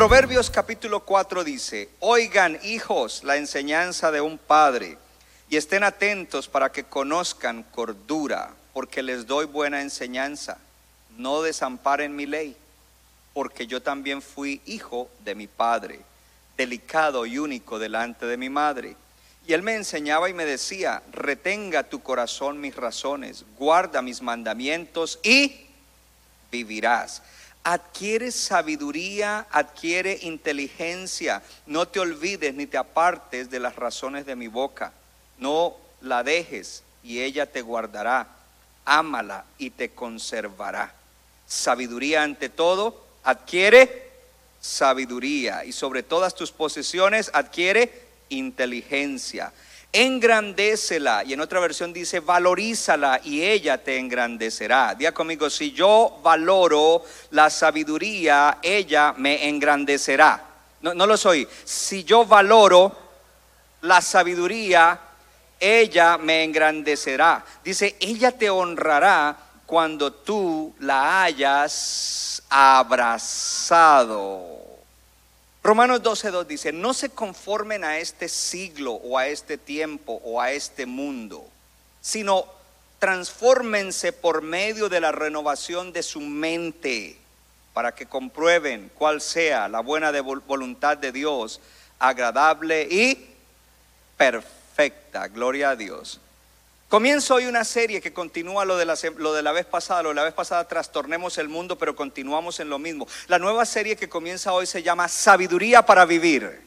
Proverbios capítulo 4 dice, oigan hijos la enseñanza de un padre y estén atentos para que conozcan cordura, porque les doy buena enseñanza. No desamparen mi ley, porque yo también fui hijo de mi padre, delicado y único delante de mi madre. Y él me enseñaba y me decía, retenga tu corazón mis razones, guarda mis mandamientos y vivirás. Adquiere sabiduría, adquiere inteligencia. No te olvides ni te apartes de las razones de mi boca. No la dejes y ella te guardará. Ámala y te conservará. Sabiduría ante todo, adquiere sabiduría. Y sobre todas tus posesiones, adquiere inteligencia. Engrandécela. Y en otra versión dice, valorízala y ella te engrandecerá. Diga conmigo, si yo valoro la sabiduría, ella me engrandecerá. No, no lo soy. Si yo valoro la sabiduría, ella me engrandecerá. Dice, ella te honrará cuando tú la hayas abrazado. Romanos 12.2 dice, no se conformen a este siglo o a este tiempo o a este mundo, sino transfórmense por medio de la renovación de su mente para que comprueben cuál sea la buena voluntad de Dios, agradable y perfecta. Gloria a Dios. Comienzo hoy una serie que continúa lo de, la, lo de la vez pasada. Lo de la vez pasada trastornemos el mundo, pero continuamos en lo mismo. La nueva serie que comienza hoy se llama Sabiduría para Vivir.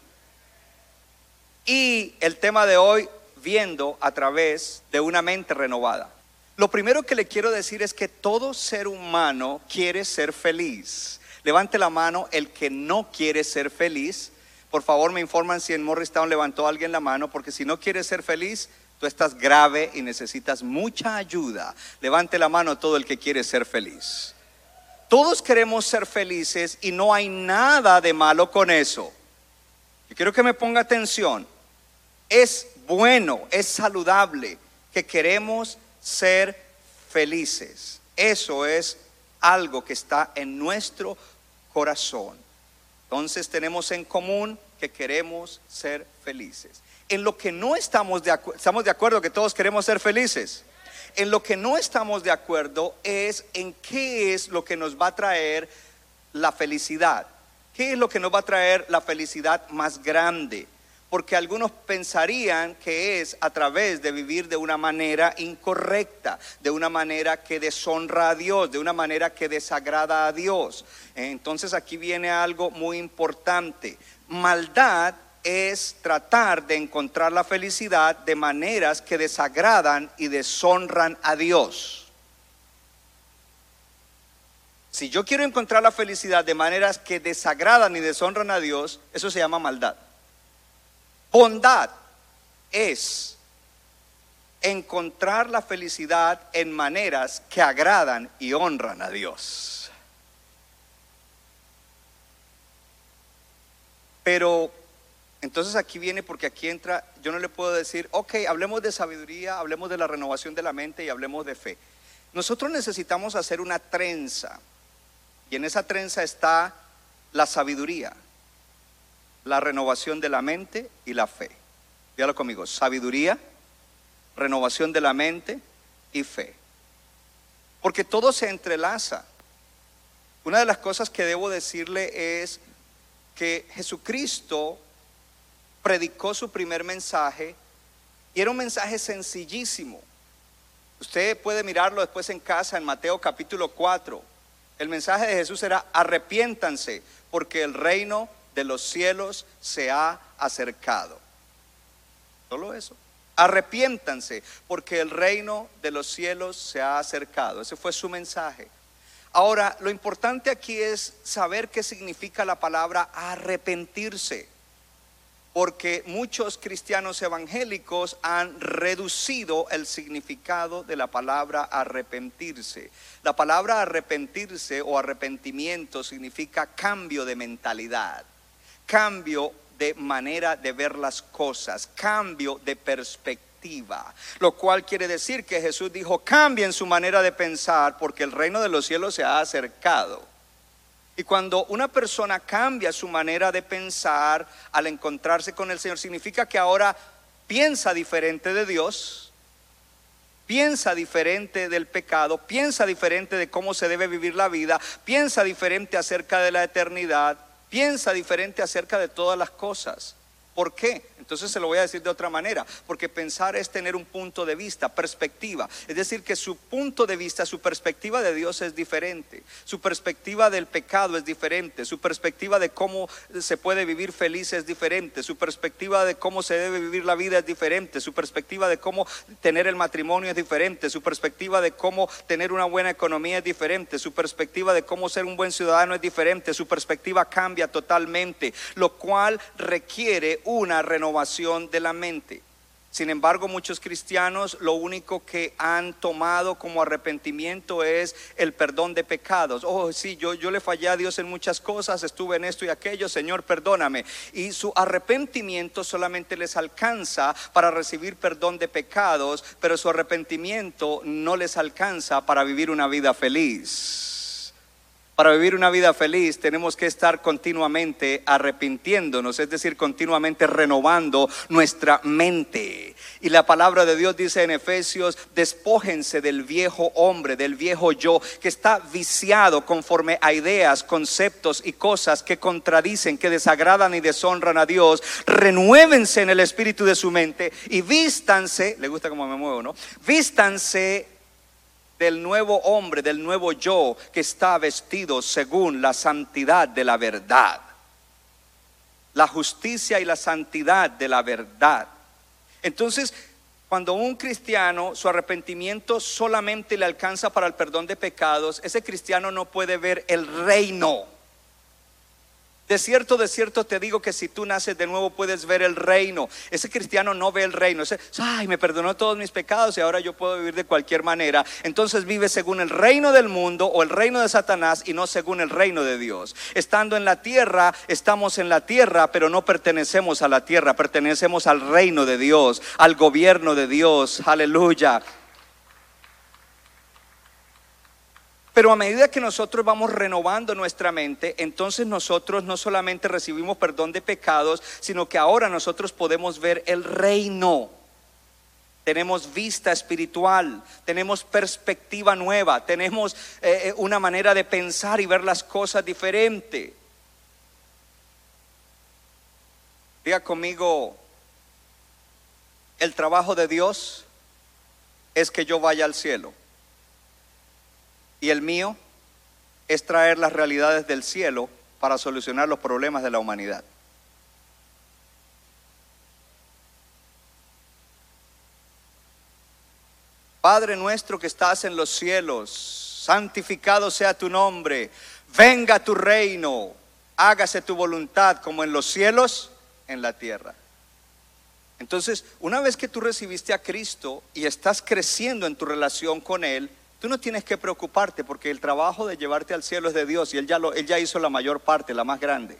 Y el tema de hoy, viendo a través de una mente renovada. Lo primero que le quiero decir es que todo ser humano quiere ser feliz. Levante la mano el que no quiere ser feliz. Por favor, me informan si en Morristown levantó alguien la mano, porque si no quieres ser feliz, tú estás grave y necesitas mucha ayuda. Levante la mano todo el que quiere ser feliz. Todos queremos ser felices y no hay nada de malo con eso. Yo quiero que me ponga atención. Es bueno, es saludable que queremos ser felices. Eso es algo que está en nuestro corazón. Entonces tenemos en común que queremos ser felices. En lo que no estamos de acuerdo, estamos de acuerdo que todos queremos ser felices. En lo que no estamos de acuerdo es en qué es lo que nos va a traer la felicidad. ¿Qué es lo que nos va a traer la felicidad más grande? Porque algunos pensarían que es a través de vivir de una manera incorrecta, de una manera que deshonra a Dios, de una manera que desagrada a Dios. Entonces aquí viene algo muy importante. Maldad es tratar de encontrar la felicidad de maneras que desagradan y deshonran a Dios. Si yo quiero encontrar la felicidad de maneras que desagradan y deshonran a Dios, eso se llama maldad. Bondad es encontrar la felicidad en maneras que agradan y honran a Dios. Pero entonces aquí viene porque aquí entra, yo no le puedo decir, ok, hablemos de sabiduría, hablemos de la renovación de la mente y hablemos de fe. Nosotros necesitamos hacer una trenza y en esa trenza está la sabiduría, la renovación de la mente y la fe. Dígalo conmigo, sabiduría, renovación de la mente y fe. Porque todo se entrelaza. Una de las cosas que debo decirle es que Jesucristo predicó su primer mensaje y era un mensaje sencillísimo. Usted puede mirarlo después en casa en Mateo capítulo 4. El mensaje de Jesús era arrepiéntanse porque el reino de los cielos se ha acercado. Solo eso. Arrepiéntanse, porque el reino de los cielos se ha acercado. Ese fue su mensaje. Ahora, lo importante aquí es saber qué significa la palabra arrepentirse porque muchos cristianos evangélicos han reducido el significado de la palabra arrepentirse. La palabra arrepentirse o arrepentimiento significa cambio de mentalidad, cambio de manera de ver las cosas, cambio de perspectiva, lo cual quiere decir que Jesús dijo, cambien su manera de pensar porque el reino de los cielos se ha acercado. Y cuando una persona cambia su manera de pensar al encontrarse con el Señor, significa que ahora piensa diferente de Dios, piensa diferente del pecado, piensa diferente de cómo se debe vivir la vida, piensa diferente acerca de la eternidad, piensa diferente acerca de todas las cosas. ¿Por qué? Entonces se lo voy a decir de otra manera, porque pensar es tener un punto de vista, perspectiva. Es decir, que su punto de vista, su perspectiva de Dios es diferente, su perspectiva del pecado es diferente, su perspectiva de cómo se puede vivir feliz es diferente, su perspectiva de cómo se debe vivir la vida es diferente, su perspectiva de cómo tener el matrimonio es diferente, su perspectiva de cómo tener una buena economía es diferente, su perspectiva de cómo ser un buen ciudadano es diferente, su perspectiva cambia totalmente, lo cual requiere una renovación de la mente. Sin embargo, muchos cristianos lo único que han tomado como arrepentimiento es el perdón de pecados. Oh, sí, yo, yo le fallé a Dios en muchas cosas, estuve en esto y aquello, Señor, perdóname. Y su arrepentimiento solamente les alcanza para recibir perdón de pecados, pero su arrepentimiento no les alcanza para vivir una vida feliz. Para vivir una vida feliz tenemos que estar continuamente arrepintiéndonos, es decir, continuamente renovando nuestra mente. Y la palabra de Dios dice en Efesios, despójense del viejo hombre, del viejo yo, que está viciado conforme a ideas, conceptos y cosas que contradicen, que desagradan y deshonran a Dios. Renuévense en el espíritu de su mente y vístanse, le gusta cómo me muevo, ¿no? Vístanse del nuevo hombre, del nuevo yo que está vestido según la santidad de la verdad. La justicia y la santidad de la verdad. Entonces, cuando un cristiano su arrepentimiento solamente le alcanza para el perdón de pecados, ese cristiano no puede ver el reino de cierto, de cierto te digo que si tú naces de nuevo puedes ver el reino. Ese cristiano no ve el reino. Ese, ay, me perdonó todos mis pecados y ahora yo puedo vivir de cualquier manera. Entonces vive según el reino del mundo o el reino de Satanás y no según el reino de Dios. Estando en la tierra, estamos en la tierra, pero no pertenecemos a la tierra, pertenecemos al reino de Dios, al gobierno de Dios. Aleluya. Pero a medida que nosotros vamos renovando nuestra mente, entonces nosotros no solamente recibimos perdón de pecados, sino que ahora nosotros podemos ver el reino. Tenemos vista espiritual, tenemos perspectiva nueva, tenemos eh, eh, una manera de pensar y ver las cosas diferente. Diga conmigo, el trabajo de Dios es que yo vaya al cielo y el mío es traer las realidades del cielo para solucionar los problemas de la humanidad. Padre nuestro que estás en los cielos, santificado sea tu nombre, venga tu reino, hágase tu voluntad como en los cielos, en la tierra. Entonces, una vez que tú recibiste a Cristo y estás creciendo en tu relación con Él, Tú no tienes que preocuparte porque el trabajo de llevarte al cielo es de Dios y Él ya, él ya hizo la mayor parte, la más grande.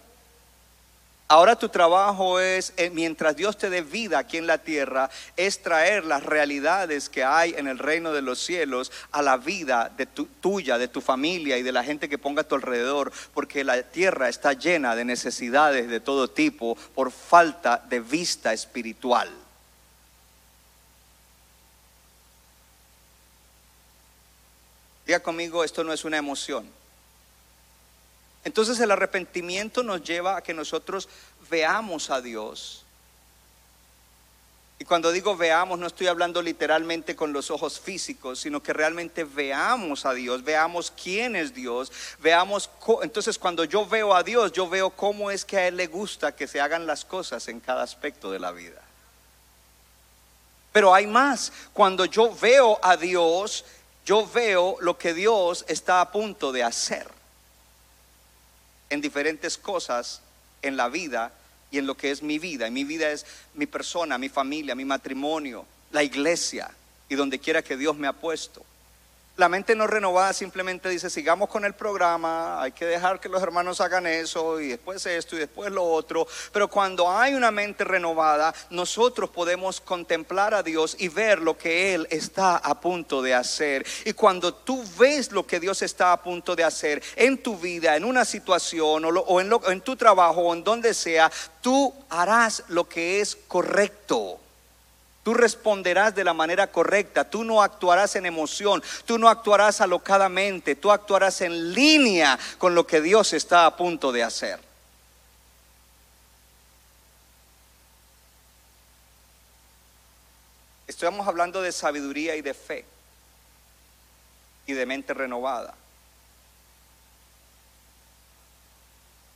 Ahora tu trabajo es, eh, mientras Dios te dé vida aquí en la tierra, es traer las realidades que hay en el reino de los cielos a la vida de tu, tuya, de tu familia y de la gente que ponga a tu alrededor, porque la tierra está llena de necesidades de todo tipo por falta de vista espiritual. Diga conmigo, esto no es una emoción. Entonces el arrepentimiento nos lleva a que nosotros veamos a Dios. Y cuando digo veamos, no estoy hablando literalmente con los ojos físicos, sino que realmente veamos a Dios, veamos quién es Dios, veamos, entonces cuando yo veo a Dios, yo veo cómo es que a Él le gusta que se hagan las cosas en cada aspecto de la vida. Pero hay más. Cuando yo veo a Dios, yo veo lo que Dios está a punto de hacer en diferentes cosas en la vida y en lo que es mi vida. Y mi vida es mi persona, mi familia, mi matrimonio, la iglesia y donde quiera que Dios me ha puesto. La mente no renovada simplemente dice, sigamos con el programa, hay que dejar que los hermanos hagan eso y después esto y después lo otro. Pero cuando hay una mente renovada, nosotros podemos contemplar a Dios y ver lo que Él está a punto de hacer. Y cuando tú ves lo que Dios está a punto de hacer en tu vida, en una situación o, en, en tu trabajo o en donde sea, tú harás lo que es correcto. Tú responderás de la manera correcta, tú no actuarás en emoción, tú no actuarás alocadamente, tú actuarás en línea con lo que Dios está a punto de hacer. Estamos hablando de sabiduría y de fe y de mente renovada.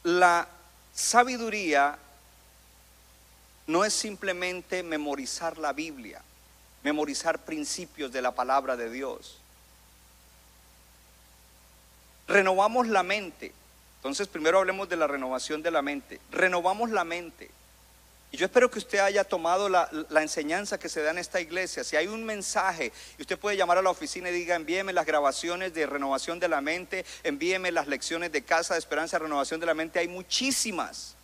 La sabiduría no es simplemente memorizar la Biblia, memorizar principios de la palabra de Dios. Renovamos la mente. Entonces, primero hablemos de la renovación de la mente. Renovamos la mente. Y yo espero que usted haya tomado la, enseñanza que se da en esta iglesia. Si hay un mensaje, y usted puede llamar a la oficina y diga, envíeme las grabaciones de renovación de la mente, envíeme las lecciones de casa de esperanza, renovación de la mente. Hay muchísimas.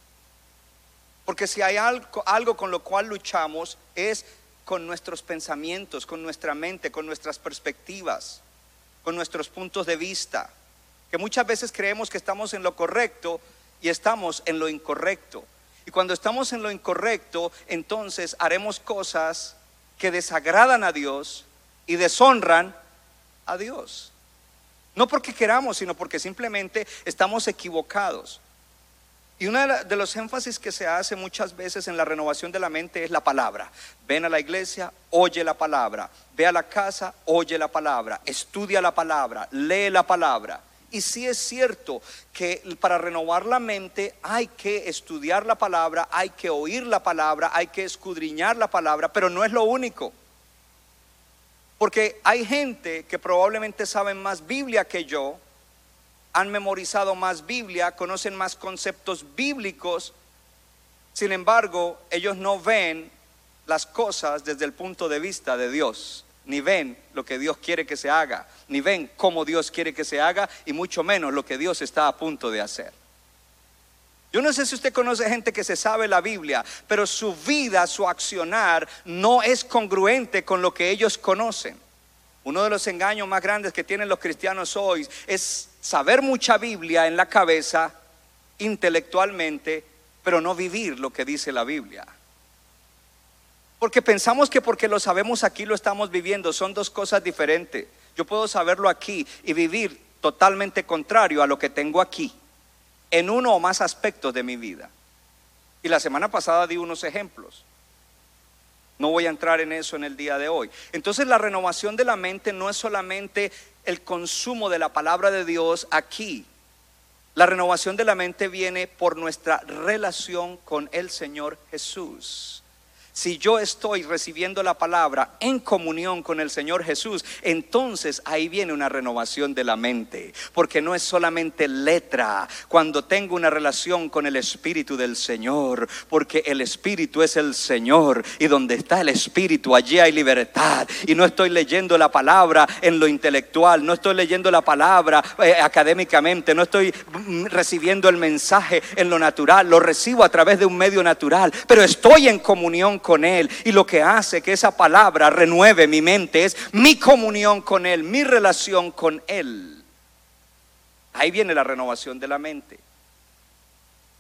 Porque si hay algo, con lo cual luchamos es con nuestros pensamientos, con nuestra mente, con nuestras perspectivas, con nuestros puntos de vista. Que muchas veces creemos que estamos en lo correcto y estamos en lo incorrecto. Y cuando estamos en lo incorrecto, entonces haremos cosas que desagradan a Dios y deshonran a Dios. No porque queramos, sino porque simplemente estamos equivocados. Y uno de los énfasis que se hace muchas veces en la renovación de la mente es la palabra. Ven a la iglesia, oye la palabra. Ve a la casa, oye la palabra. Estudia la palabra, lee la palabra. Y sí es cierto que para renovar la mente hay que estudiar la palabra, hay que oír la palabra, hay que escudriñar la palabra, pero no es lo único. Porque hay gente que probablemente sabe más Biblia que yo, han memorizado más Biblia, conocen más conceptos bíblicos, sin embargo, ellos no ven las cosas desde el punto de vista de Dios, ni ven lo que Dios quiere que se haga, ni ven cómo Dios quiere que se haga, y mucho menos lo que Dios está a punto de hacer. Yo no sé si usted conoce gente que se sabe la Biblia, pero su vida, su accionar no es congruente con lo que ellos conocen. Uno de los engaños más grandes que tienen los cristianos hoy es saber mucha Biblia en la cabeza intelectualmente, pero no vivir lo que dice la Biblia. Porque pensamos que porque lo sabemos aquí lo estamos viviendo, son dos cosas diferentes. Yo puedo saberlo aquí y vivir totalmente contrario a lo que tengo aquí, en uno o más aspectos de mi vida. Y la semana pasada di unos ejemplos. No voy a entrar en eso en el día de hoy. Entonces la renovación de la mente no es solamente el consumo de la palabra de Dios aquí. La renovación de la mente viene por nuestra relación con el Señor Jesús. Si yo estoy recibiendo la palabra en comunión con el Señor Jesús, entonces ahí viene una renovación de la mente, porque no es solamente letra, cuando tengo una relación con el Espíritu del Señor, porque el Espíritu es el Señor y donde está el Espíritu, allí hay libertad. Y no estoy leyendo la palabra en lo intelectual, no estoy leyendo la palabra eh, académicamente, no estoy mm, recibiendo el mensaje en lo natural, lo recibo a través de un medio natural, pero estoy en comunión con Él. Y lo que hace que esa palabra renueve mi mente es mi comunión con Él, mi relación con Él. Ahí viene la renovación de la mente.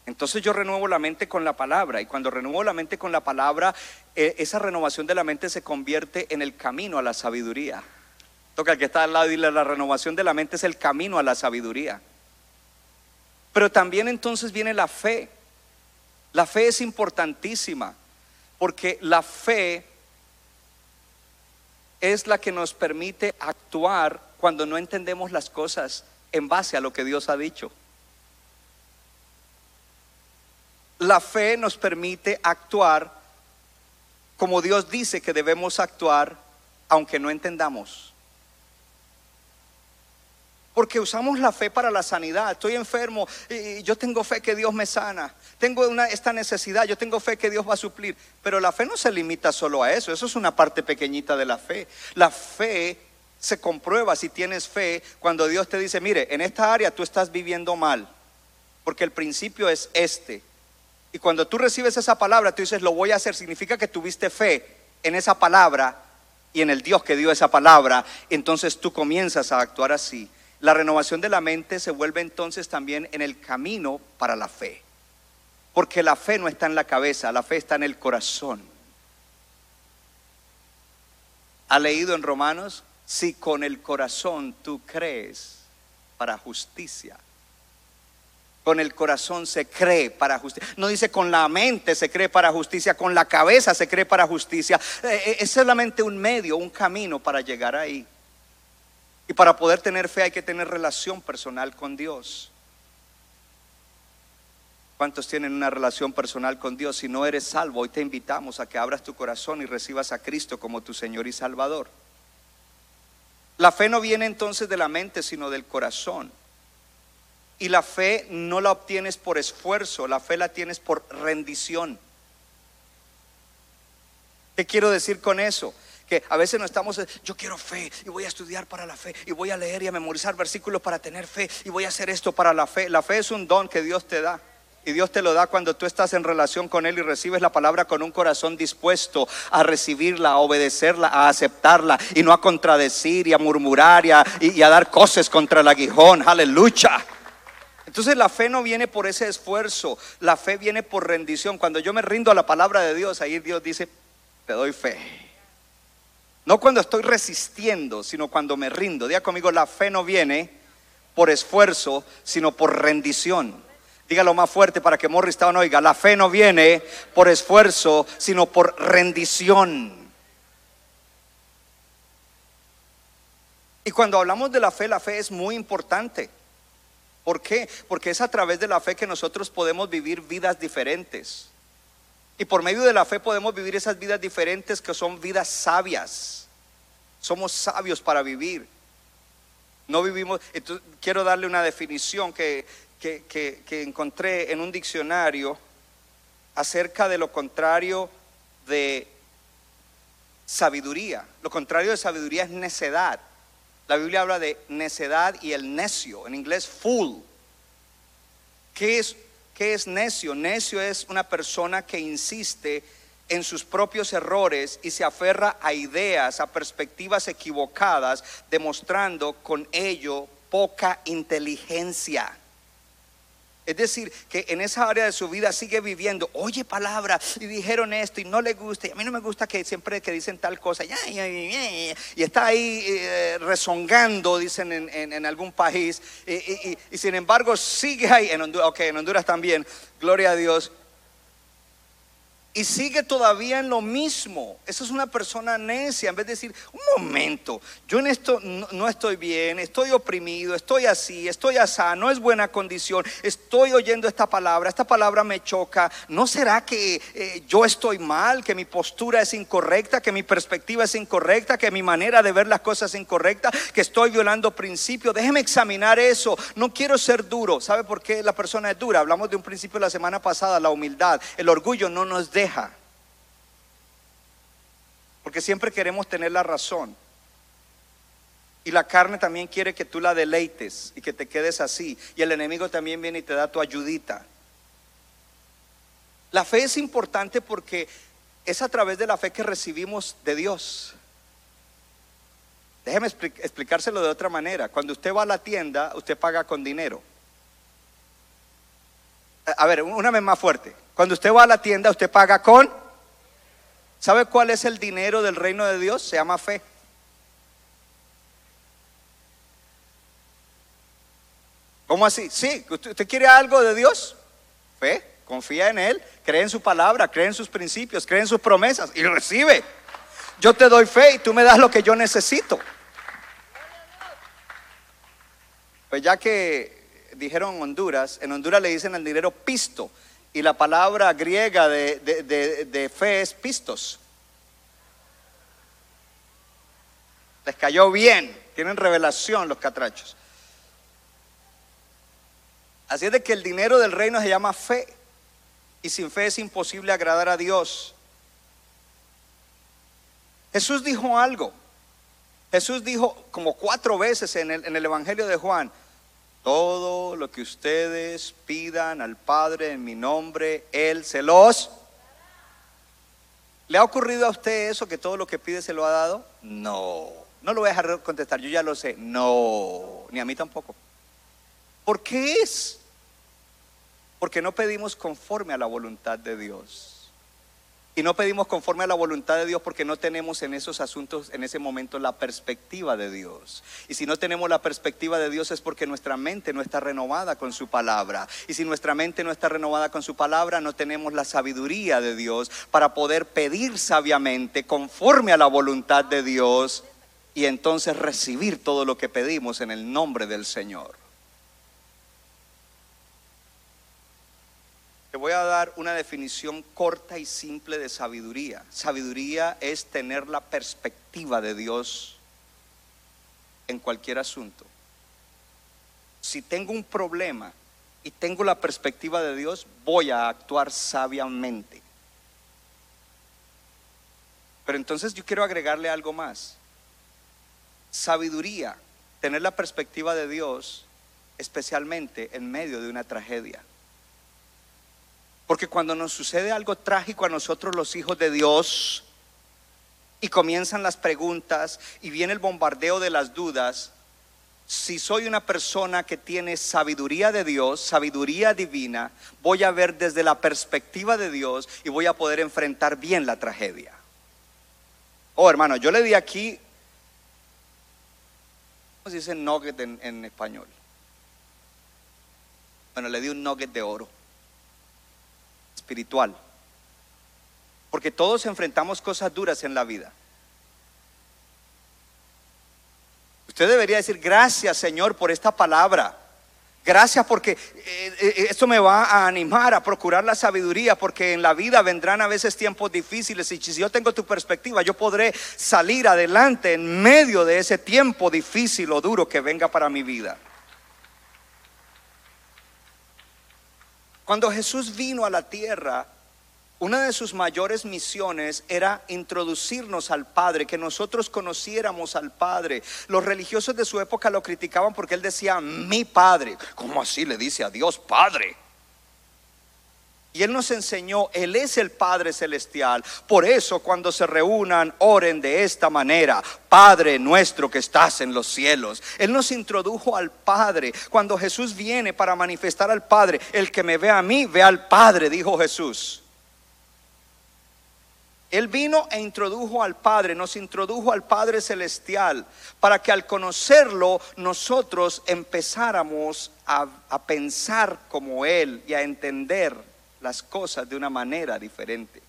Entonces yo renuevo la mente con la palabra y cuando renuevo la mente con la palabra, eh, esa renovación de la mente se convierte en el camino a la sabiduría. Toca el que está al lado y la renovación de la mente es el camino a la sabiduría. Pero también entonces viene la fe. La fe es importantísima. Porque la fe es la que nos permite actuar cuando no entendemos las cosas en base a lo que Dios ha dicho. La fe nos permite actuar como Dios dice que debemos actuar aunque no entendamos. Porque usamos la fe para la sanidad. Estoy enfermo y yo tengo fe que Dios me sana. Tengo esta necesidad, yo tengo fe que Dios va a suplir. Pero la fe no se limita solo a eso. Eso es una parte pequeñita de la fe. La fe se comprueba si tienes fe cuando Dios te dice, mire, en esta área tú estás viviendo mal. Porque el principio es este. Y cuando tú recibes esa palabra, tú dices, lo voy a hacer. Significa que tuviste fe en esa palabra y en el Dios que dio esa palabra. Entonces tú comienzas a actuar así. La renovación de la mente se vuelve entonces también en el camino para la fe. Porque la fe no está en la cabeza, la fe está en el corazón. ¿Ha leído en Romanos? Si con el corazón tú crees para justicia. Con el corazón se cree para justicia. No dice con la mente se cree para justicia, con la cabeza se cree para justicia. Eh, eh, es solamente un medio, un camino para llegar ahí. Y para poder tener fe hay que tener relación personal con Dios. ¿Cuántos tienen una relación personal con Dios? Si no eres salvo, hoy te invitamos a que abras tu corazón y recibas a Cristo como tu Señor y Salvador. La fe no viene entonces de la mente, sino del corazón. Y la fe no la obtienes por esfuerzo, la fe la tienes por rendición. ¿Qué quiero decir con eso? A veces no estamos, yo quiero fe y voy a estudiar para la fe y voy a leer y a memorizar versículos para tener fe y voy a hacer esto para la fe. La fe es un don que Dios te da. Y Dios te lo da cuando tú estás en relación con Él y recibes la palabra con un corazón dispuesto a recibirla, a obedecerla, a aceptarla y no a contradecir y a murmurar y a dar cosas contra el aguijón. Aleluya. Entonces la fe no viene por ese esfuerzo, la fe viene por rendición. Cuando yo me rindo a la palabra de Dios, ahí Dios dice, te doy fe. No cuando estoy resistiendo, sino cuando me rindo. Diga conmigo, la fe no viene por esfuerzo, sino por rendición. Dígalo más fuerte para que Morristown oiga. La fe no viene por esfuerzo, sino por rendición. Y cuando hablamos de la fe, la fe es muy importante. ¿Por qué? Porque es a través de la fe que nosotros podemos vivir vidas diferentes. Y por medio de la fe podemos vivir esas vidas diferentes que son vidas sabias. Somos sabios para vivir. No vivimos, entonces, quiero darle una definición que, que, que, encontré en un diccionario acerca de lo contrario de sabiduría. Lo contrario de sabiduría es necedad. La Biblia habla de necedad y el necio, en inglés fool. ¿Qué es, qué es necio? Necio es una persona que insiste en sus propios errores y se aferra a ideas, a perspectivas equivocadas, demostrando con ello poca inteligencia. Es decir, que en esa área de su vida sigue viviendo, oye palabra, y dijeron esto y no le gusta, y a mí no me gusta que siempre que dicen tal cosa, y está ahí eh, rezongando, dicen en, algún país, y, sin embargo sigue ahí, en Honduras, ok, en Honduras también, gloria a Dios, y sigue todavía en lo mismo. Esa es una persona necia. En vez de decir, un momento, yo en esto no, estoy bien, estoy oprimido, estoy así, estoy así, no es buena condición, estoy oyendo esta palabra, esta palabra me choca. ¿No será que eh, yo estoy mal, que mi postura es incorrecta, que mi perspectiva es incorrecta, que mi manera de ver las cosas es incorrecta, que estoy violando principios? Déjeme examinar eso. No quiero ser duro. ¿Sabe por qué la persona es dura? Hablamos de un principio la semana pasada, la humildad. El orgullo no nos deja porque siempre queremos tener la razón. Y la carne también quiere que tú la deleites y que te quedes así. Y el enemigo también viene y te da tu ayudita. La fe es importante porque es a través de la fe que recibimos de Dios. Déjeme explicárselo de otra manera. Cuando usted va a la tienda, usted paga con dinero. A ver, una vez más fuerte. Cuando usted va a la tienda, usted paga con... ¿Sabe cuál es el dinero del reino de Dios? Se llama fe. ¿Cómo así? Sí, ¿usted quiere algo de Dios? Fe, confía en Él, cree en su palabra, cree en sus principios, cree en sus promesas y recibe. Yo te doy fe y tú me das lo que yo necesito. Pues ya que dijeron Honduras, en Honduras le dicen al dinero pisto y la palabra griega de, de, de, fe es pistos. Les cayó bien, tienen revelación los catrachos. Así es de que el dinero del reino se llama fe. Y sin fe es imposible agradar a Dios. Jesús dijo algo. Jesús dijo como cuatro veces en el, en el Evangelio de Juan, todo lo que ustedes pidan al Padre en mi nombre, Él se los... ¿Le ha ocurrido a usted eso que todo lo que pide se lo ha dado? No. No lo voy a dejar contestar, yo ya lo sé. No, ni a mí tampoco. ¿Por qué es? Porque no pedimos conforme a la voluntad de Dios. Y no pedimos conforme a la voluntad de Dios porque no tenemos en esos asuntos en ese momento la perspectiva de Dios. Y si no tenemos la perspectiva de Dios es porque nuestra mente no está renovada con su palabra. Y si nuestra mente no está renovada con su palabra, no tenemos la sabiduría de Dios para poder pedir sabiamente conforme a la voluntad de Dios y entonces recibir todo lo que pedimos en el nombre del Señor. Te voy a dar una definición corta y simple de sabiduría. Sabiduría es tener la perspectiva de Dios en cualquier asunto. Si tengo un problema y tengo la perspectiva de Dios, voy a actuar sabiamente. Pero entonces yo quiero agregarle algo más. Sabiduría, tener la perspectiva de Dios, especialmente en medio de una tragedia. Porque cuando nos sucede algo trágico a nosotros los hijos de Dios y comienzan las preguntas y viene el bombardeo de las dudas, si soy una persona que tiene sabiduría de Dios, sabiduría divina, voy a ver desde la perspectiva de Dios y voy a poder enfrentar bien la tragedia. Oh, hermano, yo le di aquí, ¿cómo se dice nugget en, español? Bueno, le di un nugget de oro espiritual. Porque todos enfrentamos cosas duras en la vida. Usted debería decir, gracias Señor por esta palabra. Gracias porque eh, eh, esto me va a animar a procurar la sabiduría, porque en la vida vendrán a veces tiempos difíciles y si yo tengo tu perspectiva, yo podré salir adelante en medio de ese tiempo difícil o duro que venga para mi vida. Cuando Jesús vino a la tierra, una de sus mayores misiones era introducirnos al Padre, que nosotros conociéramos al Padre. Los religiosos de su época lo criticaban porque él decía, mi Padre. ¿Cómo así le dice a Dios Padre? Y Él nos enseñó, Él es el Padre Celestial. Por eso cuando se reúnan, oren de esta manera. Padre nuestro que estás en los cielos. Él nos introdujo al Padre. Cuando Jesús viene para manifestar al Padre, el que me ve a mí, ve al Padre, dijo Jesús. Él vino e introdujo al Padre, nos introdujo al Padre Celestial, para que al conocerlo nosotros empezáramos a, a pensar como Él y a entender las cosas de una manera diferente.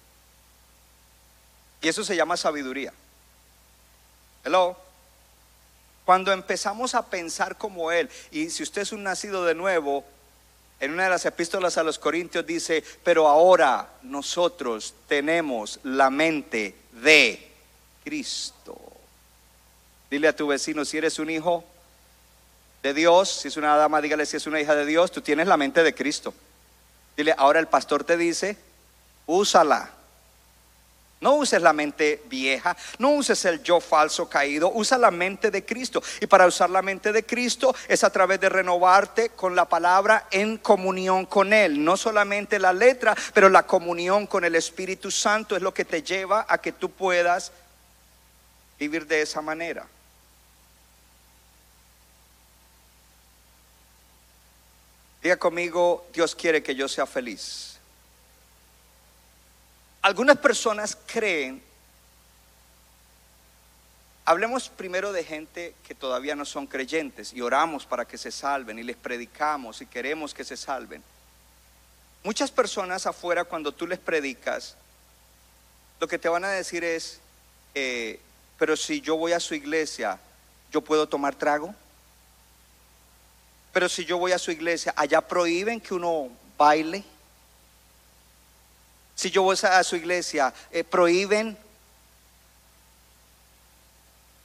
Y eso se llama sabiduría. Hello. Cuando empezamos a pensar como Él, y si usted es un nacido de nuevo, en una de las epístolas a los Corintios dice, pero ahora nosotros tenemos la mente de Cristo. Dile a tu vecino, si eres un hijo de Dios, si es una dama, dígale si es una hija de Dios, tú tienes la mente de Cristo. Dile, ahora el pastor te dice, úsala. No uses la mente vieja, no uses el yo falso caído, usa la mente de Cristo. Y para usar la mente de Cristo es a través de renovarte con la palabra en comunión con Él. No solamente la letra, pero la comunión con el Espíritu Santo es lo que te lleva a que tú puedas vivir de esa manera. Diga conmigo, Dios quiere que yo sea feliz. Algunas personas creen, hablemos primero de gente que todavía no son creyentes y oramos para que se salven y les predicamos y queremos que se salven. Muchas personas afuera cuando tú les predicas, lo que te van a decir es, eh, pero si yo voy a su iglesia, ¿yo puedo tomar trago? Pero si yo voy a su iglesia, allá prohíben que uno baile. Si yo voy a su iglesia, eh, prohíben.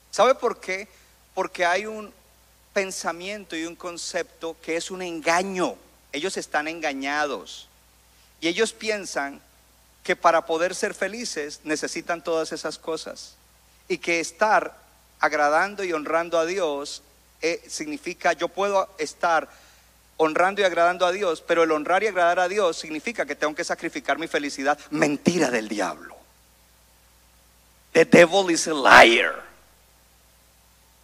¿Sabe por qué? Porque hay un pensamiento y un concepto que es un engaño. Ellos están engañados. Y ellos piensan que para poder ser felices necesitan todas esas cosas. Y que estar agradando y honrando a Dios eh, significa yo puedo estar honrando y agradando a Dios, pero el honrar y agradar a Dios significa que tengo que sacrificar mi felicidad. Mentira del diablo. The devil is a liar.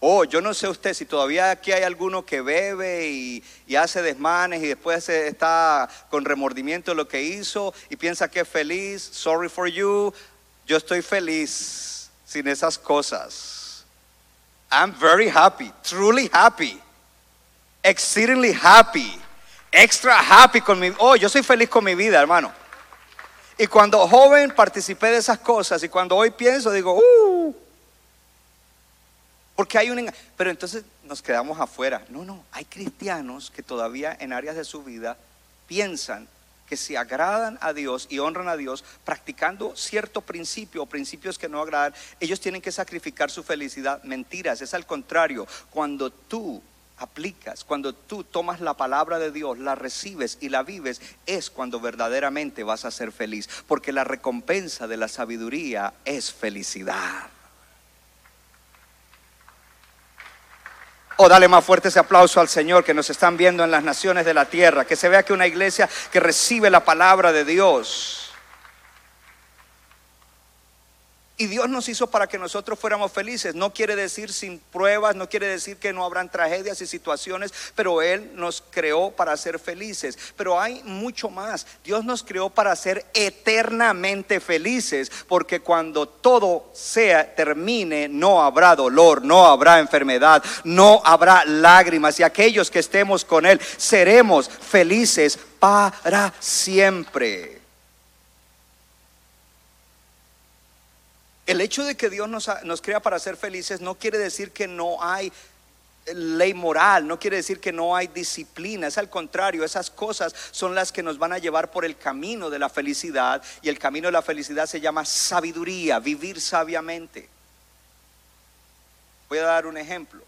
Oh, yo no sé usted si todavía aquí hay alguno que bebe y, y hace desmanes y después está con remordimiento de lo que hizo y piensa que es feliz. Sorry for you. Yo estoy feliz sin esas cosas. I'm very happy, truly happy, exceedingly happy, extra happy con mi. Oh, yo soy feliz con mi vida, hermano. Y cuando joven participé de esas cosas y cuando hoy pienso digo, uh, porque hay un Pero entonces nos quedamos afuera. No, no, hay cristianos que todavía en áreas de su vida piensan que si agradan a Dios y honran a Dios, practicando cierto principio o principios que no agradan, ellos tienen que sacrificar su felicidad. Mentiras, es al contrario. Cuando tú aplicas, cuando tú tomas la palabra de Dios, la recibes y la vives, es cuando verdaderamente vas a ser feliz. Porque la recompensa de la sabiduría es felicidad. O dale más fuerte ese aplauso al Señor que nos están viendo en las naciones de la tierra. Que se vea que una iglesia que recibe la palabra de Dios. Y Dios nos hizo para que nosotros fuéramos felices. No quiere decir sin pruebas, no quiere decir que no habrán tragedias y situaciones, pero Él nos creó para ser felices. Pero hay mucho más. Dios nos creó para ser eternamente felices, porque cuando todo sea termine, no habrá dolor, no habrá enfermedad, no habrá lágrimas. Y aquellos que estemos con Él seremos felices para siempre. El hecho de que Dios nos, nos crea para ser felices no quiere decir que no hay ley moral, no quiere decir que no hay disciplina, es al contrario, esas cosas son las que nos van a llevar por el camino de la felicidad y el camino de la felicidad se llama sabiduría, vivir sabiamente. Voy a dar un ejemplo.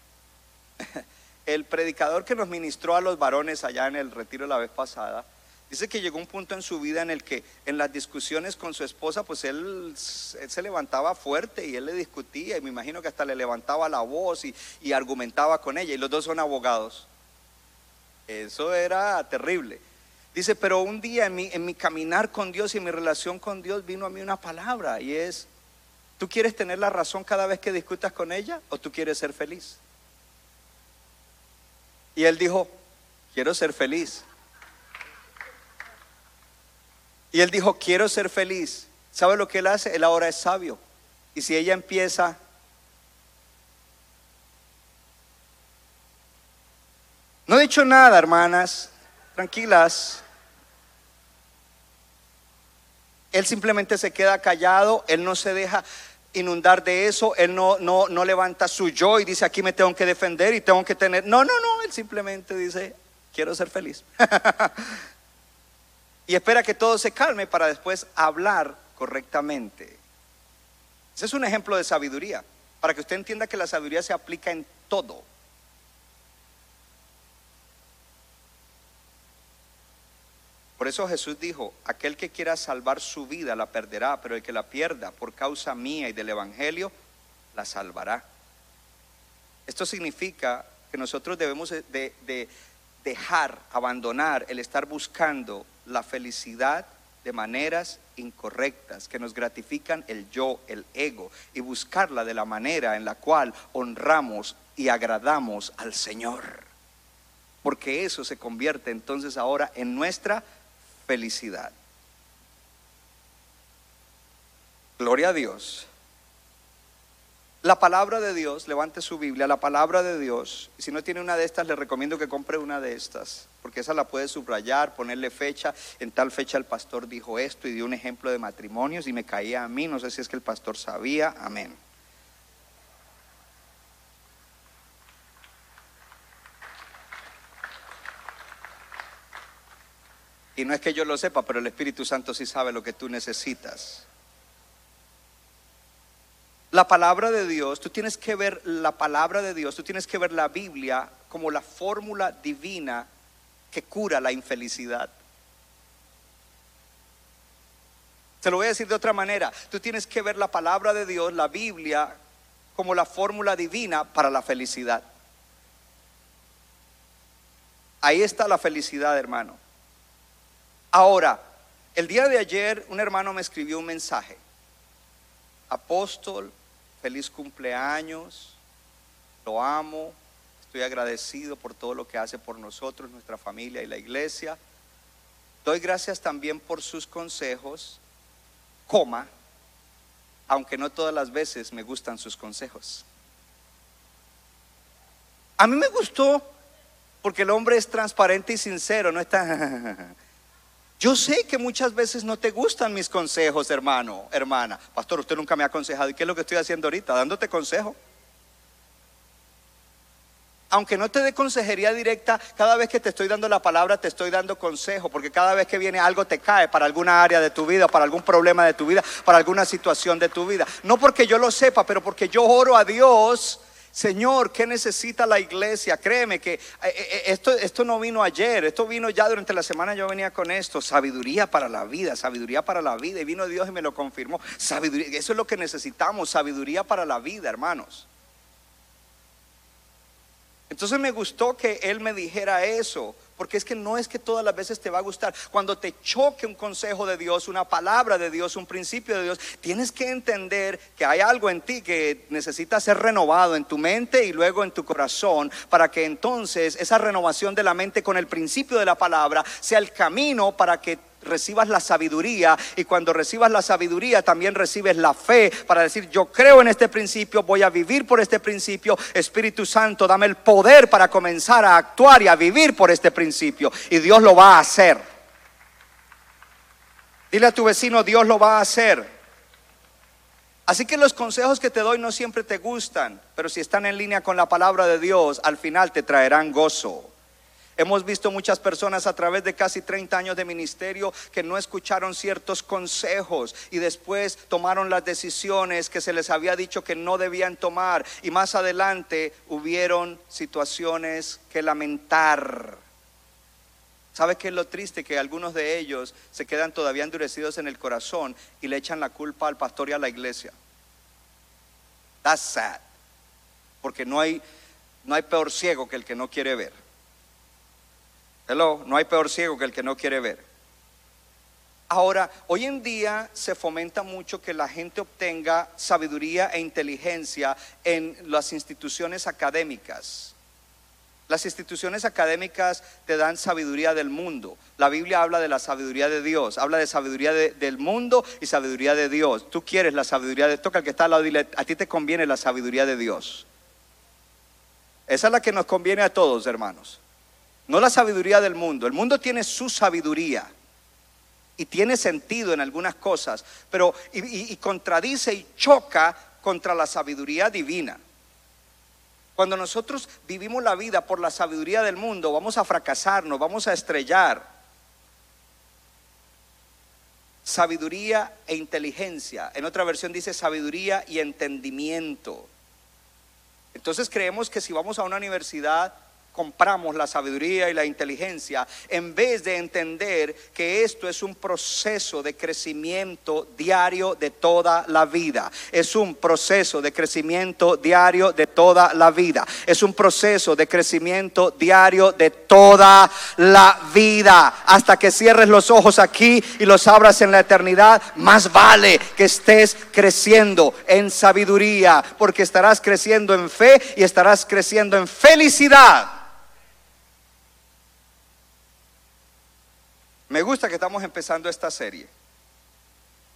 El predicador que nos ministró a los varones allá en el retiro la vez pasada, Dice que llegó un punto en su vida en el que en las discusiones con su esposa, pues él, él se levantaba fuerte y él le discutía y me imagino que hasta le levantaba la voz y, y argumentaba con ella y los dos son abogados. Eso era terrible. Dice, pero un día en mi, en mi caminar con Dios y en mi relación con Dios vino a mí una palabra y es, ¿tú quieres tener la razón cada vez que discutas con ella o tú quieres ser feliz? Y él dijo, quiero ser feliz. Y él dijo, quiero ser feliz. ¿Sabe lo que él hace? Él ahora es sabio. Y si ella empieza... No he dicho nada, hermanas, tranquilas. Él simplemente se queda callado, él no se deja inundar de eso, él no, no, no levanta su yo y dice, aquí me tengo que defender y tengo que tener... No, no, no, él simplemente dice, quiero ser feliz. y espera que todo se calme para después hablar correctamente. Ese es un ejemplo de sabiduría, para que usted entienda que la sabiduría se aplica en todo. Por eso Jesús dijo, aquel que quiera salvar su vida la perderá, pero el que la pierda por causa mía y del Evangelio, la salvará. Esto significa que nosotros debemos de, de dejar, abandonar el estar buscando la felicidad de maneras incorrectas que nos gratifican el yo, el ego, y buscarla de la manera en la cual honramos y agradamos al Señor. Porque eso se convierte entonces ahora en nuestra felicidad. Gloria a Dios. La palabra de Dios, levante su Biblia, la palabra de Dios. Si no tiene una de estas, le recomiendo que compre una de estas, porque esa la puede subrayar, ponerle fecha. En tal fecha el pastor dijo esto y dio un ejemplo de matrimonios y me caía a mí. No sé si es que el pastor sabía. Amén. Y no es que yo lo sepa, pero el Espíritu Santo sí sabe lo que tú necesitas. La La palabra de Dios, tú tienes que ver la palabra de Dios, tú tienes que ver la Biblia como la fórmula divina que cura la infelicidad. Se lo voy a decir de otra manera. Tú tienes que ver la palabra de Dios, la Biblia, como la fórmula divina para la felicidad. Ahí está la felicidad, hermano. Ahora, el día de ayer un hermano me escribió un mensaje. Apóstol, feliz cumpleaños, lo amo, estoy agradecido por todo lo que hace por nosotros, nuestra familia y la iglesia. Doy gracias también por sus consejos, coma, aunque no todas las veces me gustan sus consejos. A mí me gustó porque el hombre es transparente y sincero, no está... Yo sé que muchas veces no te gustan mis consejos, hermano, hermana. Pastor, usted nunca me ha aconsejado. ¿Y qué es lo que estoy haciendo ahorita? Dándote consejo. Aunque no te dé consejería directa, cada vez que te estoy dando la palabra te estoy dando consejo, porque cada vez que viene algo te cae para alguna área de tu vida, para algún problema de tu vida, para alguna situación de tu vida. No porque yo lo sepa, pero porque yo oro a Dios Señor, ¿qué necesita la iglesia? Créeme que eh, eh, eh, esto, esto no vino ayer, esto vino ya durante la semana, yo venía con esto, sabiduría para la vida, sabiduría para la vida, y vino Dios y me lo confirmó. Sabiduría, eso es lo que necesitamos, sabiduría para la vida, hermanos. Entonces me gustó que él me dijera eso, porque es que no es que todas las veces te va a gustar. Cuando te choque un consejo de Dios, una palabra de Dios, un principio de Dios, tienes que entender que hay algo en ti que necesita ser renovado en tu mente y luego en tu corazón, para que entonces esa renovación de la mente con el principio de la palabra sea el camino para que recibas la sabiduría y cuando recibas la sabiduría también recibes la fe para decir yo creo en este principio, voy a vivir por este principio, Espíritu Santo, dame el poder para comenzar a actuar y a vivir por este principio y Dios lo va a hacer. Dile a tu vecino, Dios lo va a hacer. Así que los consejos que te doy no siempre te gustan, pero si están en línea con la palabra de Dios, al final te traerán gozo. Hemos visto muchas personas a través de casi 30 años de ministerio que no escucharon ciertos consejos y después tomaron las decisiones que se les había dicho que no debían tomar y más adelante hubieron situaciones que lamentar. ¿Sabe qué es lo triste? Que algunos de ellos se quedan todavía endurecidos en el corazón y le echan la culpa al pastor y a la iglesia. That's sad. Porque no hay, no hay peor ciego que el que no quiere ver. Hello, no hay peor ciego que el que no quiere ver. Ahora, hoy en día se fomenta mucho que la gente obtenga sabiduría e inteligencia en las instituciones académicas. Las instituciones académicas te dan sabiduría del mundo. La Biblia habla de la sabiduría de Dios, habla de sabiduría del mundo y sabiduría de Dios. Tú quieres la sabiduría de toca al que está al lado a ti te conviene la sabiduría de Dios. Esa es la que nos conviene a todos, hermanos no la sabiduría del mundo. El mundo tiene su sabiduría y tiene sentido en algunas cosas, pero y, contradice y choca contra la sabiduría divina. Cuando nosotros vivimos la vida por la sabiduría del mundo, vamos a fracasarnos, vamos a estrellar. Sabiduría e inteligencia. En otra versión dice sabiduría y entendimiento. Entonces creemos que si vamos a una universidad compramos la sabiduría y la inteligencia en vez de entender que esto es un proceso de crecimiento diario de toda la vida. Es un proceso de crecimiento diario de toda la vida. Es un proceso de crecimiento diario de toda la vida. Hasta que cierres los ojos aquí y los abras en la eternidad, más vale que estés creciendo en sabiduría, porque estarás creciendo en fe y estarás creciendo en felicidad. Me gusta que estamos empezando esta serie.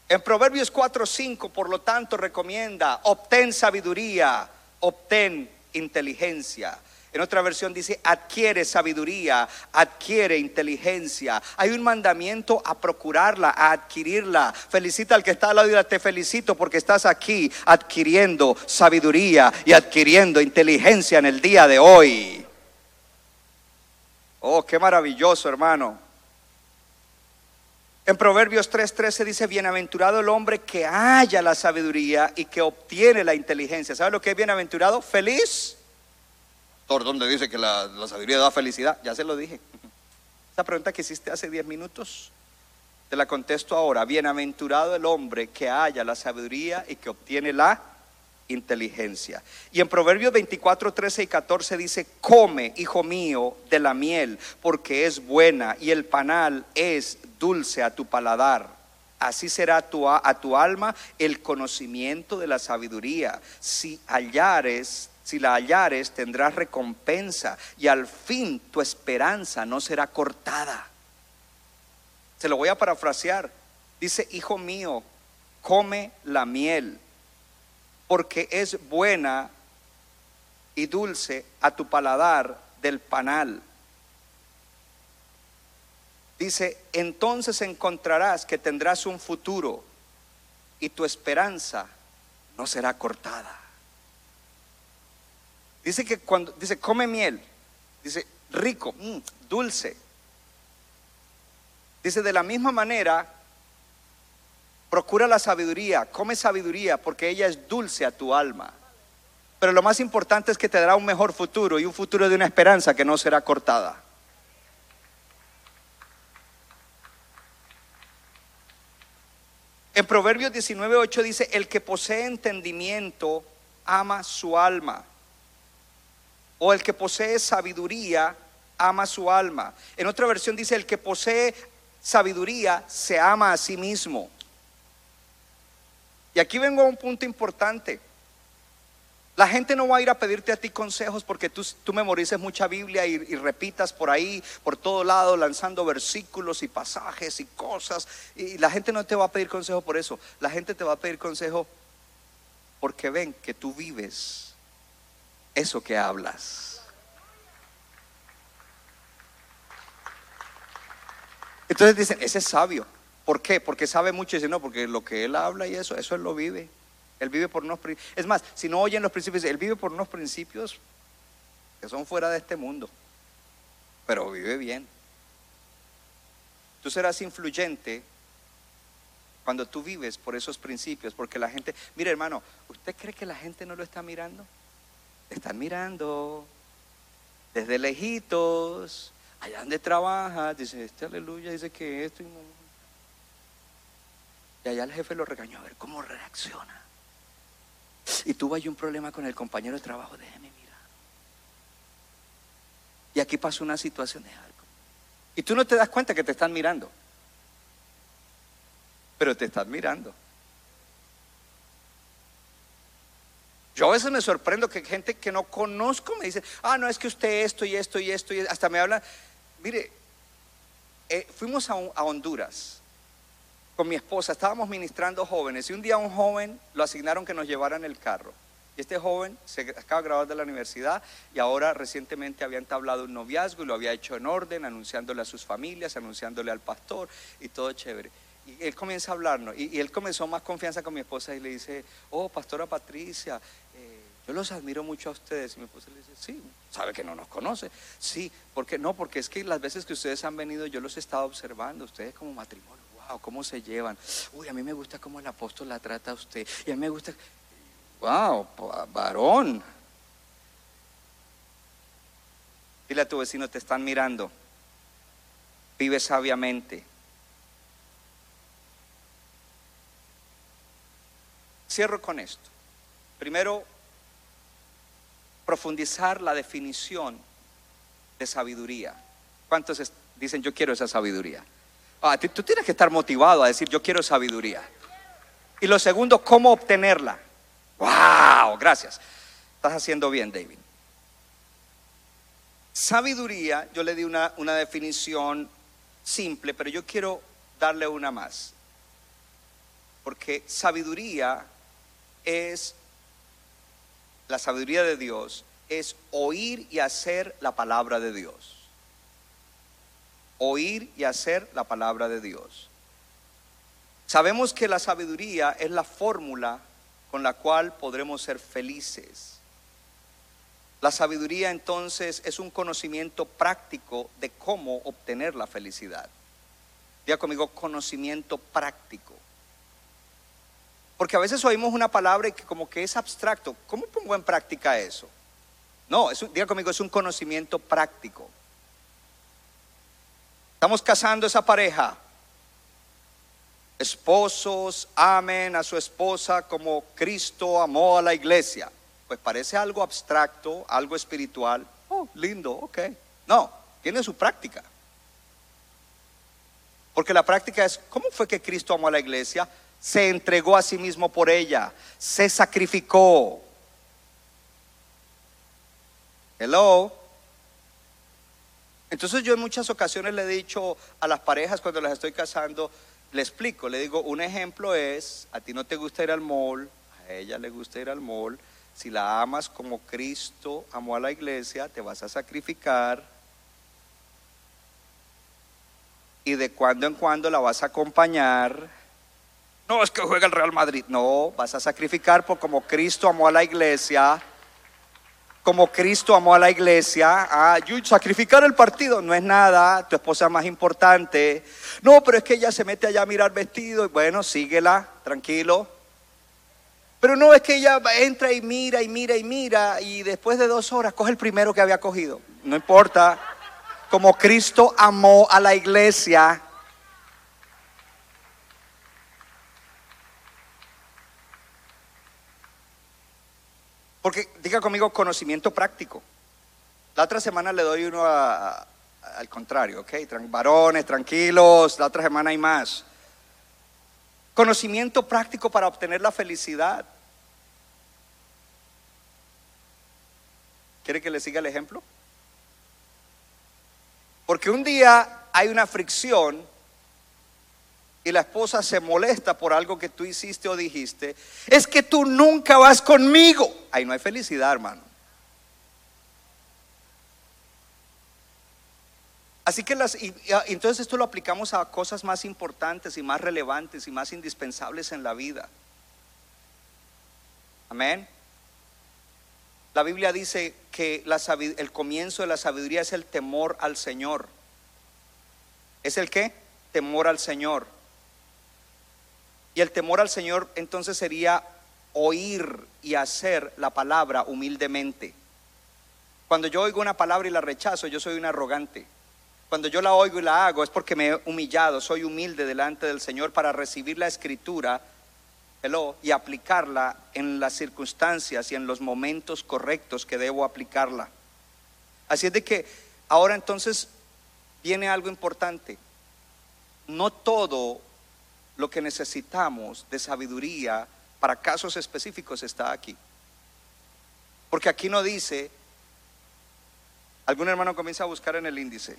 En Proverbios 4:5, por lo tanto, recomienda, obtén sabiduría, obtén inteligencia. En otra versión dice, adquiere sabiduría, adquiere inteligencia. Hay un mandamiento a procurarla, a adquirirla. Felicita al que está al lado y te felicito porque estás aquí adquiriendo sabiduría y adquiriendo inteligencia en el día de hoy. Oh, qué maravilloso, hermano. En Proverbios 3:13 dice, bienaventurado el hombre que haya la sabiduría y que obtiene la inteligencia. ¿Sabe lo que es bienaventurado? Feliz. ¿Por dónde dice que la, la sabiduría da felicidad? Ya se lo dije. Esa pregunta que hiciste hace 10 minutos, te la contesto ahora. Bienaventurado el hombre que haya la sabiduría y que obtiene la inteligencia. Y en Proverbios 24, 13 y 14 dice, come, hijo mío, de la miel, porque es buena y el panal es dulce a tu paladar. Así será a tu, a tu alma el conocimiento de la sabiduría. Si hallares, si la hallares, tendrás recompensa y al fin tu esperanza no será cortada. Se lo voy a parafrasear. Dice, hijo mío, come la miel porque es buena y dulce a tu paladar del panal. Dice, entonces encontrarás que tendrás un futuro y tu esperanza no será cortada. Dice que cuando, dice, come miel, dice, rico, mm, dulce. Dice, de la misma manera, Procura la sabiduría, come sabiduría porque ella es dulce a tu alma. Pero lo más importante es que te dará un mejor futuro y un futuro de una esperanza que no será cortada. En Proverbios 19:8 dice, el que posee entendimiento ama su alma. O el que posee sabiduría ama su alma. En otra versión dice, el que posee sabiduría se ama a sí mismo. Y aquí vengo a un punto importante. La gente no va a ir a pedirte a ti consejos porque tú, tú memorices mucha Biblia y, y, repitas por ahí, por todo lado, lanzando versículos y pasajes y cosas. Y la gente no te va a pedir consejo por eso. La gente te va a pedir consejo porque ven que tú vives eso que hablas. Entonces dicen, ese es sabio. ¿Por qué? Porque sabe mucho y dice, no, porque lo que él habla y eso, eso él lo vive. Él vive por unos principios. Es más, si no oyen los principios, él vive por unos principios que son fuera de este mundo, pero vive bien. Tú serás influyente cuando tú vives por esos principios, porque la gente, mire hermano, ¿usted cree que la gente no lo está mirando? Están mirando desde lejitos, allá donde trabaja, dice, este aleluya, dice que esto y no, y allá el jefe lo regañó a ver cómo reacciona. Y tuvo ahí un problema con el compañero de trabajo, déjeme mirar. Y aquí pasó una situación de algo. Y tú no te das cuenta que te están mirando. Pero te están mirando. Yo a veces me sorprendo que gente que no conozco me dice, ah, no, es que usted esto y esto y esto, y hasta me habla. Mire, eh, fuimos a, a Honduras con mi esposa, estábamos ministrando jóvenes y un día un joven lo asignaron que nos llevaran el carro. Y este joven se acaba de graduar de la universidad y ahora recientemente había entablado un noviazgo y lo había hecho en orden, anunciándole a sus familias, anunciándole al pastor y todo chévere. Y él comienza a hablarnos y, él comenzó más confianza con mi esposa y le dice, oh, pastora Patricia, eh, yo los admiro mucho a ustedes. Y mi esposa le dice, sí, sabe que no nos conoce. Sí, porque no, porque es que las veces que ustedes han venido yo los he estado observando, ustedes como matrimonio wow, cómo se llevan. Uy, a mí me gusta cómo el apóstol la trata a usted. Y a mí me gusta, wow, varón. Dile a tu vecino, te están mirando. Vive sabiamente. Cierro con esto. Primero, profundizar la definición de sabiduría. ¿Cuántos dicen yo quiero esa sabiduría? Ah, tú tienes que estar motivado a decir, yo quiero sabiduría. Y lo segundo, ¿cómo obtenerla? ¡Wow! Gracias. Estás haciendo bien, David. Sabiduría, yo le di una, una definición simple, pero yo quiero darle una más. Porque sabiduría es, la sabiduría de Dios es oír y hacer la palabra de Dios oír y hacer la palabra de Dios. Sabemos que la sabiduría es la fórmula con la cual podremos ser felices. La sabiduría entonces es un conocimiento práctico de cómo obtener la felicidad. Diga conmigo, conocimiento práctico. Porque a veces oímos una palabra y que como que es abstracto. ¿Cómo pongo en práctica eso? No, diga conmigo, es un conocimiento práctico. Estamos casando esa pareja. Esposos amen a su esposa como Cristo amó a la iglesia. Pues parece algo abstracto, algo espiritual. Oh, lindo, ok. No, tiene su práctica. Porque la práctica es, ¿cómo fue que Cristo amó a la iglesia? Se entregó a sí mismo por ella, se sacrificó. Hello. Entonces yo en muchas ocasiones le he dicho a las parejas cuando las estoy casando, le explico, le digo, un ejemplo es, a ti no te gusta ir al mall, a ella le gusta ir al mall, si la amas como Cristo amó a la iglesia, te vas a sacrificar y de cuando en cuando la vas a acompañar. No es que juega el Real Madrid, no, vas a sacrificar por como Cristo amó a la iglesia como Cristo amó a la iglesia, ah, sacrificar el partido no es nada, tu esposa es más importante. No, pero es que ella se mete allá a mirar vestido y bueno, síguela, tranquilo. Pero no es que ella entra y mira y mira y mira y después de dos horas coge el primero que había cogido. No importa. Como Cristo amó a la iglesia, Porque diga conmigo conocimiento práctico. La otra semana le doy uno al contrario, ¿ok? Varones, tranquilos, la otra semana hay más. Conocimiento práctico para obtener la felicidad. ¿Quiere que le siga el ejemplo? Porque un día hay una fricción y la esposa se molesta por algo que tú hiciste o dijiste, es que tú nunca vas conmigo. Ahí no hay felicidad, hermano. Así que las, y, ah, entonces esto lo aplicamos a cosas más importantes y más relevantes y más indispensables en la vida. Amén. La Biblia dice que el comienzo de la sabiduría es el temor al Señor. ¿Es el qué? Temor al Señor. Y el temor al Señor entonces sería oír y hacer la palabra humildemente. Cuando yo oigo una palabra y la rechazo, yo soy un arrogante. Cuando yo la oigo y la hago es porque me he humillado, soy humilde delante del Señor para recibir la escritura y aplicarla en las circunstancias y en los momentos correctos que debo aplicarla. Así es de que ahora entonces viene algo importante. No todo lo que necesitamos de sabiduría para casos específicos está aquí. Porque aquí no dice, algún hermano comienza a buscar en el índice,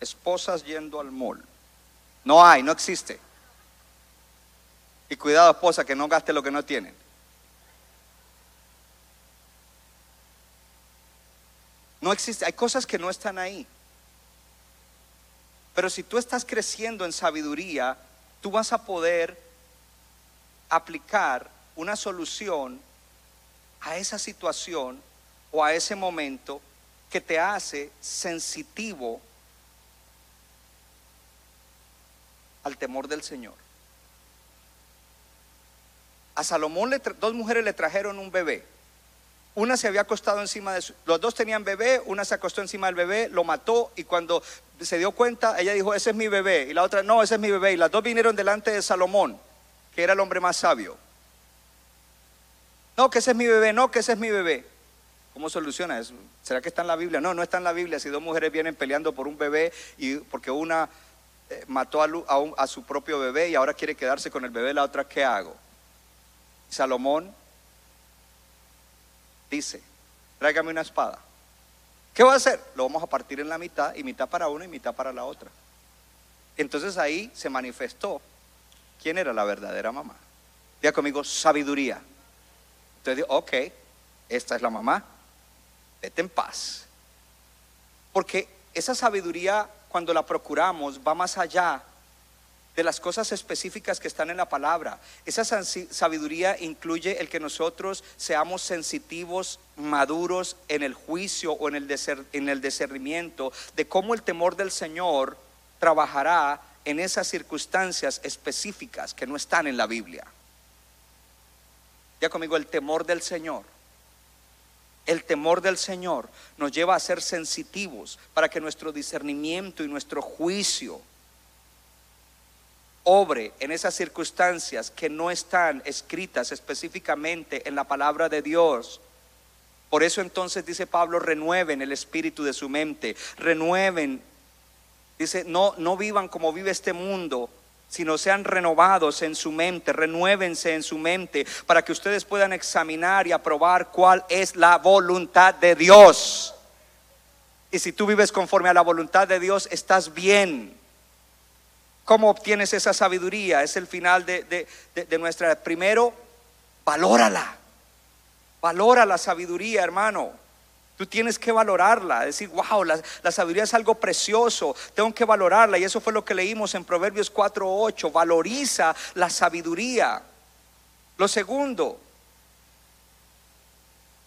esposas yendo al mall. No hay, no existe. Y cuidado esposa que no gaste lo que no tienen. No existe, hay cosas que no están ahí. Pero si tú estás creciendo en sabiduría, tú vas a poder aplicar una solución a esa situación o a ese momento que te hace sensitivo al temor del Señor. A Salomón le dos mujeres le trajeron un bebé. Una se había acostado encima de su, los dos tenían bebé, una se acostó encima del bebé, lo mató y cuando se dio cuenta, ella dijo, ese es mi bebé. Y la otra, no, ese es mi bebé. Y las dos vinieron delante de Salomón, que era el hombre más sabio. No, que ese es mi bebé, no, que ese es mi bebé. ¿Cómo soluciona eso? ¿Será que está en la Biblia? No, no está en la Biblia. Si dos mujeres vienen peleando por un bebé y porque una eh, mató a, a su propio bebé y ahora quiere quedarse con el bebé, la otra, ¿qué hago? Salomón dice, tráigame una espada. ¿Qué va a hacer? Lo vamos a partir en la mitad y mitad para una y mitad para la otra. Entonces ahí se manifestó quién era la verdadera mamá. Diga conmigo, sabiduría. Entonces digo, ok, esta es la mamá, vete en paz. Porque esa sabiduría, cuando la procuramos, va más allá de las cosas específicas que están en la palabra. Esa sabiduría incluye el que nosotros seamos sensitivos, maduros en el juicio o en el, en el discernimiento de cómo el temor del Señor trabajará en esas circunstancias específicas que no están en la Biblia. Ya conmigo, el temor del Señor. El temor del Señor nos lleva a ser sensitivos para que nuestro discernimiento y nuestro juicio obre en esas circunstancias que no están escritas específicamente en la palabra de Dios. Por eso entonces dice Pablo, renueven el espíritu de su mente, renueven. Dice, no, no vivan como vive este mundo, sino sean renovados en su mente, renuévense en su mente para que ustedes puedan examinar y aprobar cuál es la voluntad de Dios. Y si tú vives conforme a la voluntad de Dios, estás bien. ¿Cómo obtienes esa sabiduría? Es el final de, nuestra... Primero, valórala. Valora la sabiduría, hermano. Tú tienes que valorarla, decir, wow, la, la, sabiduría es algo precioso, tengo que valorarla. Y eso fue lo que leímos en Proverbios 4.8, valoriza la sabiduría. Lo segundo,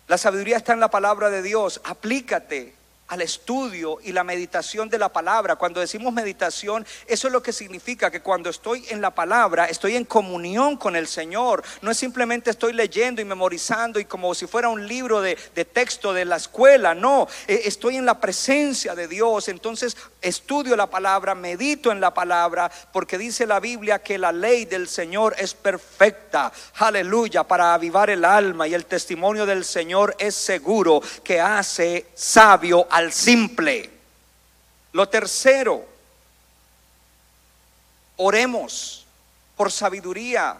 la sabiduría está en la palabra de Dios, aplícate al estudio y la meditación de la palabra. Cuando decimos meditación, eso es lo que significa que cuando estoy en la palabra, estoy en comunión con el Señor. No es simplemente estoy leyendo y memorizando y como si fuera un libro de, texto de la escuela. No, e, estoy en la presencia de Dios. Entonces estudio la palabra, medito en la palabra, porque dice la Biblia que la ley del Señor es perfecta. Aleluya, para avivar el alma y el testimonio del Señor es seguro que hace sabio al simple. Lo tercero, oremos por sabiduría.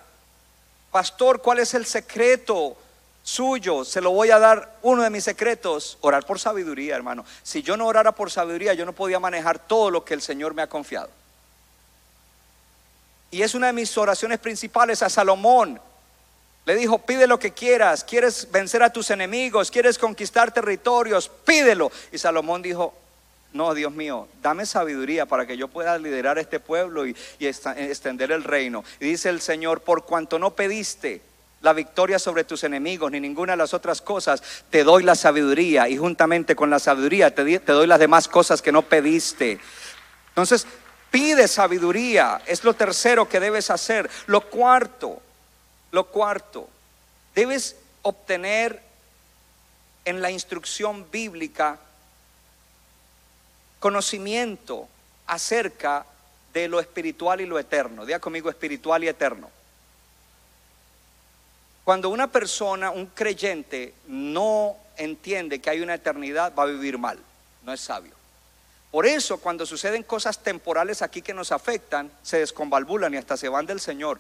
Pastor, ¿cuál es el secreto suyo? Se lo voy a dar uno de mis secretos, orar por sabiduría, hermano. Si yo no orara por sabiduría, yo no podía manejar todo lo que el Señor me ha confiado. Y es una de mis oraciones principales a Salomón. Le dijo, pide lo que quieras, quieres vencer a tus enemigos, quieres conquistar territorios, pídelo. Y Salomón dijo, no, Dios mío, dame sabiduría para que yo pueda liderar este pueblo y, extender el reino. Y dice el Señor, por cuanto no pediste la victoria sobre tus enemigos ni ninguna de las otras cosas, te doy la sabiduría y juntamente con la sabiduría te, te doy las demás cosas que no pediste. Entonces, pide sabiduría, es lo tercero que debes hacer. Lo cuarto, lo cuarto, debes obtener en la instrucción bíblica conocimiento acerca de lo espiritual y lo eterno. Diga conmigo espiritual y eterno. Cuando una persona, un creyente, no entiende que hay una eternidad, va a vivir mal. No es sabio. Por eso, cuando suceden cosas temporales aquí que nos afectan, se desconvalvulan y hasta se van del Señor.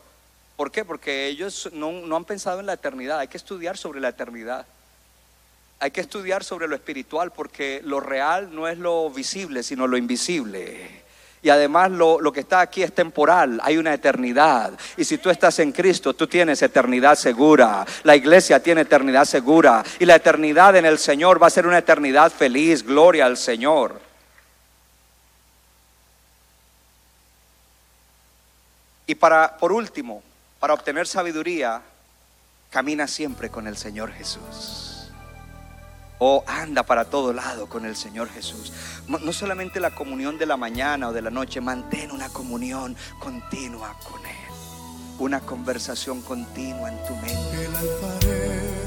¿Por qué? Porque ellos no, han pensado en la eternidad. Hay que estudiar sobre la eternidad. Hay que estudiar sobre lo espiritual porque lo real no es lo visible, sino lo invisible. Y además lo, lo, que está aquí es temporal, hay una eternidad. Y si tú estás en Cristo, tú tienes eternidad segura. La iglesia tiene eternidad segura. Y la eternidad en el Señor va a ser una eternidad feliz, gloria al Señor. Y para, por último, para obtener sabiduría, camina siempre con el Señor Jesús. O anda para todo lado con el Señor Jesús. No solamente la comunión de la mañana o de la noche, mantén una comunión continua con Él. Una conversación continua en tu mente.